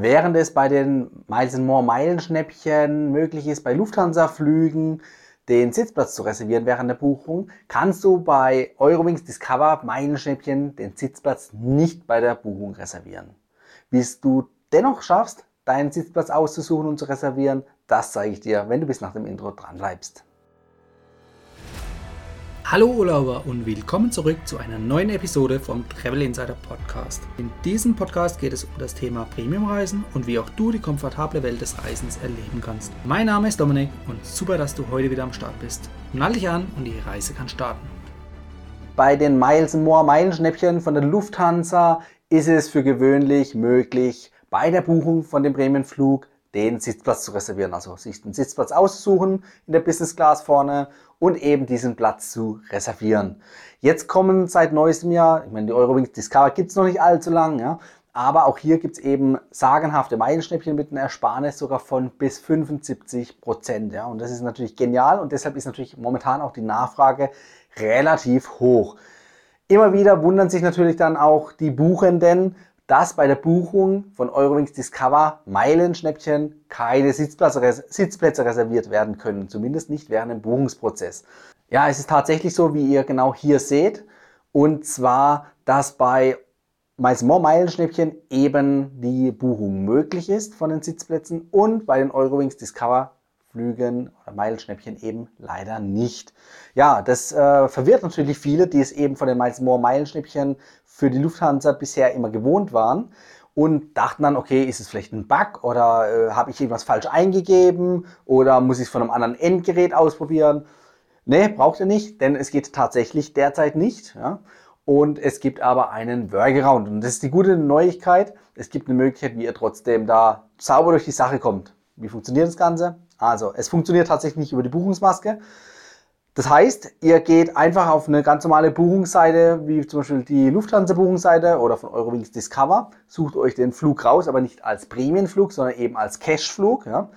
während es bei den Miles More Meilenschnäppchen möglich ist, bei Lufthansa-Flügen den Sitzplatz zu reservieren während der Buchung, kannst du bei Eurowings Discover Meilenschnäppchen den Sitzplatz nicht bei der Buchung reservieren. Wie es du dennoch schaffst, deinen Sitzplatz auszusuchen und zu reservieren, das zeige ich dir, wenn du bis nach dem Intro dran bleibst. Hallo Urlauber und willkommen zurück zu einer neuen Episode vom Travel Insider Podcast. In diesem Podcast geht es um das Thema Premiumreisen und wie auch du die komfortable Welt des Reisens erleben kannst. Mein Name ist Dominik und super, dass du heute wieder am Start bist. Nall dich an und die Reise kann starten. Bei den Miles More Meilenschnäppchen von der Lufthansa ist es für gewöhnlich möglich, bei der Buchung von dem Prämienflug den Sitzplatz zu reservieren. Also sich den Sitzplatz aussuchen in der Business Class vorne und eben diesen Platz zu reservieren. Jetzt kommen seit neuestem Jahr, ich meine, die Eurowings Discover gibt es noch nicht allzu lang, ja, aber auch hier gibt es eben sagenhafte Meilenschnäppchen mit einer Ersparnis sogar von bis 75 Prozent. Ja. Und das ist natürlich genial und deshalb ist natürlich momentan auch die Nachfrage relativ hoch. Immer wieder wundern sich natürlich dann auch die Buchenden, dass bei der Buchung von Eurowings Discover Meilenschnäppchen keine Sitzplätze, reserviert werden können, zumindest nicht während dem Buchungsprozess. Ja, es ist tatsächlich so, wie ihr genau hier seht, und zwar, dass bei More Meilenschnäppchen eben die Buchung möglich ist von den Sitzplätzen und bei den Eurowings Discover Flügen oder Meilenschnäppchen eben leider nicht. Ja, das äh, verwirrt natürlich viele, die es eben von den Miles More Meilenschnäppchen für die Lufthansa bisher immer gewohnt waren und dachten dann, okay, ist es vielleicht ein Bug oder äh, habe ich irgendwas falsch eingegeben oder muss ich es von einem anderen Endgerät ausprobieren? Ne, braucht ihr nicht, denn es geht tatsächlich derzeit nicht. Ja? Und es gibt aber einen Workaround. Und das ist die gute Neuigkeit. Es gibt eine Möglichkeit, wie ihr trotzdem da sauber durch die Sache kommt. Wie funktioniert das Ganze? Also, es funktioniert tatsächlich nicht über die Buchungsmaske. Das heißt, ihr geht einfach auf eine ganz normale Buchungsseite, wie zum Beispiel die Lufthansa-Buchungsseite oder von Eurowings Discover, sucht euch den Flug raus, aber nicht als Prämienflug, sondern eben als Cashflug. Ja.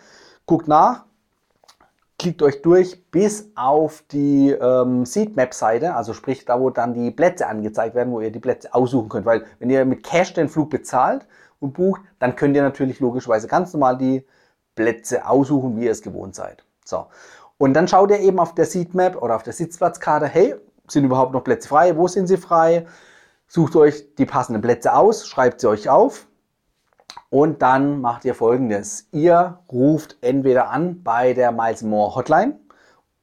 Guckt nach, klickt euch durch bis auf die ähm, Seatmap-Seite, also sprich da, wo dann die Plätze angezeigt werden, wo ihr die Plätze aussuchen könnt. Weil wenn ihr mit Cash den Flug bezahlt und bucht, dann könnt ihr natürlich logischerweise ganz normal die Plätze aussuchen, wie ihr es gewohnt seid. So. Und dann schaut ihr eben auf der Seatmap oder auf der Sitzplatzkarte, hey, sind überhaupt noch Plätze frei? Wo sind sie frei? Sucht euch die passenden Plätze aus, schreibt sie euch auf und dann macht ihr folgendes. Ihr ruft entweder an bei der Miles More Hotline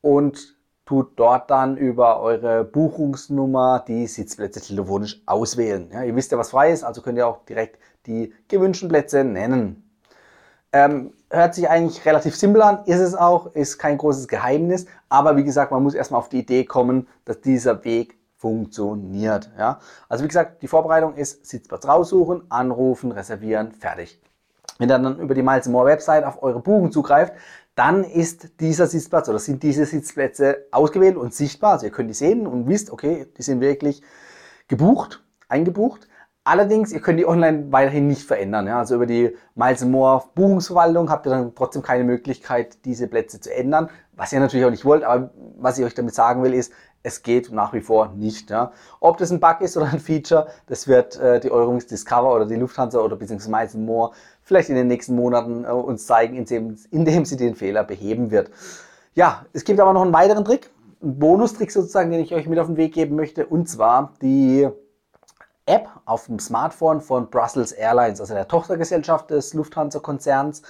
und tut dort dann über eure Buchungsnummer die Sitzplätze telefonisch auswählen. Ja, ihr wisst ja, was frei ist, also könnt ihr auch direkt die gewünschten Plätze nennen. Ähm, hört sich eigentlich relativ simpel an, ist es auch, ist kein großes Geheimnis, aber wie gesagt, man muss erstmal auf die Idee kommen, dass dieser Weg funktioniert. Ja? Also wie gesagt, die Vorbereitung ist Sitzplatz raussuchen, anrufen, reservieren, fertig. Wenn ihr dann über die Miles More Website auf eure Buchung zugreift, dann ist dieser Sitzplatz oder sind diese Sitzplätze ausgewählt und sichtbar. Also ihr könnt die sehen und wisst, okay, die sind wirklich gebucht, eingebucht. Allerdings, ihr könnt die online weiterhin nicht verändern. Ja? Also über die Miles More Buchungsverwaltung habt ihr dann trotzdem keine Möglichkeit, diese Plätze zu ändern, was ihr natürlich auch nicht wollt. Aber was ich euch damit sagen will, ist, es geht nach wie vor nicht. Ja? Ob das ein Bug ist oder ein Feature, das wird äh, die Eurowings Discover oder die Lufthansa oder beziehungsweise Miles More vielleicht in den nächsten Monaten äh, uns zeigen, indem, indem sie den Fehler beheben wird. Ja, es gibt aber noch einen weiteren Trick, einen Bonustrick sozusagen, den ich euch mit auf den Weg geben möchte, und zwar die App auf dem Smartphone von Brussels Airlines, also der Tochtergesellschaft des Lufthansa-Konzerns.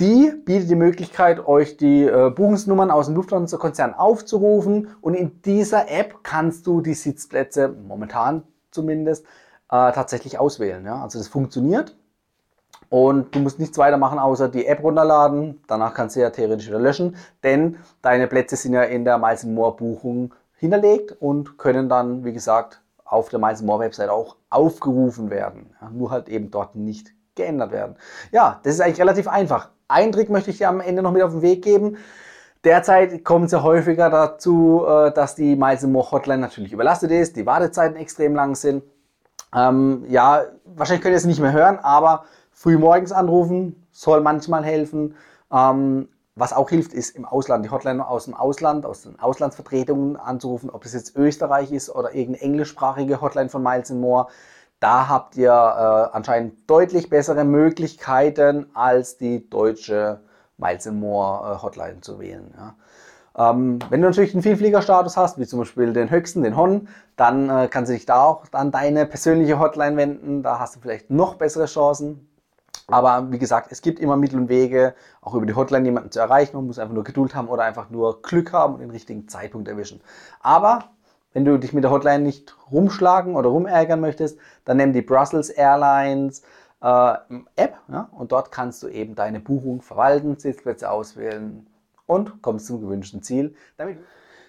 Die bietet die Möglichkeit, euch die äh, Buchungsnummern aus dem Lufthansa-Konzern aufzurufen und in dieser App kannst du die Sitzplätze, momentan zumindest, äh, tatsächlich auswählen. Ja? Also das funktioniert und du musst nichts weiter machen, außer die App runterladen. Danach kannst du ja theoretisch wieder löschen, denn deine Plätze sind ja in der Miles More Buchung hinterlegt und können dann, wie gesagt, auf der Miles More Website auch aufgerufen werden. Nur halt eben dort nicht geändert werden. Ja, das ist eigentlich relativ einfach. Ein Trick möchte ich dir am Ende noch mit auf den Weg geben. Derzeit kommt es ja häufiger dazu, äh, dass die Miles More Hotline natürlich überlastet ist, die Wartezeiten extrem lang sind. Ähm, ja, wahrscheinlich könnt ihr es nicht mehr hören, aber früh morgens anrufen soll manchmal helfen. Ähm, was auch hilft, ist im Ausland, die Hotline aus dem Ausland, aus den Auslandsvertretungen anzurufen, ob es jetzt Österreich ist oder irgendeine englischsprachige Hotline von Miles More. Da habt ihr äh, anscheinend deutlich bessere Möglichkeiten als die deutsche Miles More äh, Hotline zu wählen. Ja. Ähm, wenn du natürlich einen Vielfliegerstatus hast, wie zum Beispiel den höchsten, den Hon, dann äh, kannst du dich da auch an deine persönliche Hotline wenden. Da hast du vielleicht noch bessere Chancen. Aber wie gesagt, es gibt immer Mittel und Wege, auch über die Hotline jemanden zu erreichen. Man muss einfach nur Geduld haben oder einfach nur Glück haben und den richtigen Zeitpunkt erwischen. Aber wenn du dich mit der Hotline nicht rumschlagen oder rumärgern möchtest, dann nimm die Brussels Airlines äh, App ja, und dort kannst du eben deine Buchung verwalten, Sitzplätze auswählen, und kommst zum gewünschten Ziel. Damit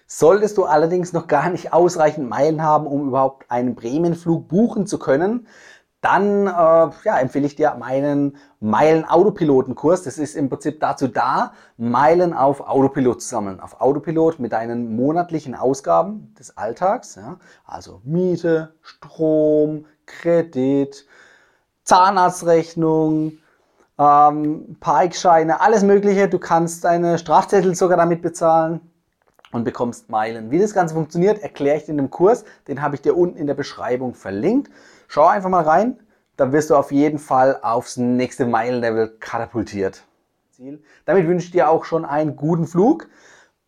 Solltest du allerdings noch gar nicht ausreichend Meilen haben, um überhaupt einen Bremenflug buchen zu können, dann äh, ja, empfehle ich dir meinen Meilen-Autopiloten-Kurs. Das ist im Prinzip dazu da, Meilen auf Autopilot zu sammeln. Auf Autopilot mit deinen monatlichen Ausgaben des Alltags, ja, also Miete, Strom, Kredit, Zahnarztrechnung, ähm, Parkscheine, alles Mögliche. Du kannst deine Strafzettel sogar damit bezahlen und bekommst Meilen. Wie das Ganze funktioniert, erkläre ich dir in dem Kurs. Den habe ich dir unten in der Beschreibung verlinkt. Schau einfach mal rein. Da wirst du auf jeden Fall aufs nächste Meilenlevel katapultiert. Damit wünsche ich dir auch schon einen guten Flug.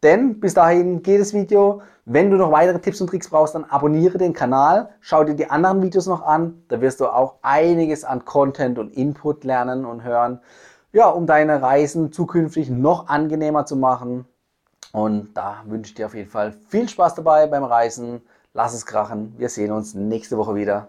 Denn bis dahin geht das Video. Wenn du noch weitere Tipps und Tricks brauchst, dann abonniere den Kanal, schau dir die anderen Videos noch an. Da wirst du auch einiges an Content und Input lernen und hören, ja, um deine Reisen zukünftig noch angenehmer zu machen. Und da wünsche ich dir auf jeden Fall viel Spaß dabei beim Reisen. Lass es krachen. Wir sehen uns nächste Woche wieder.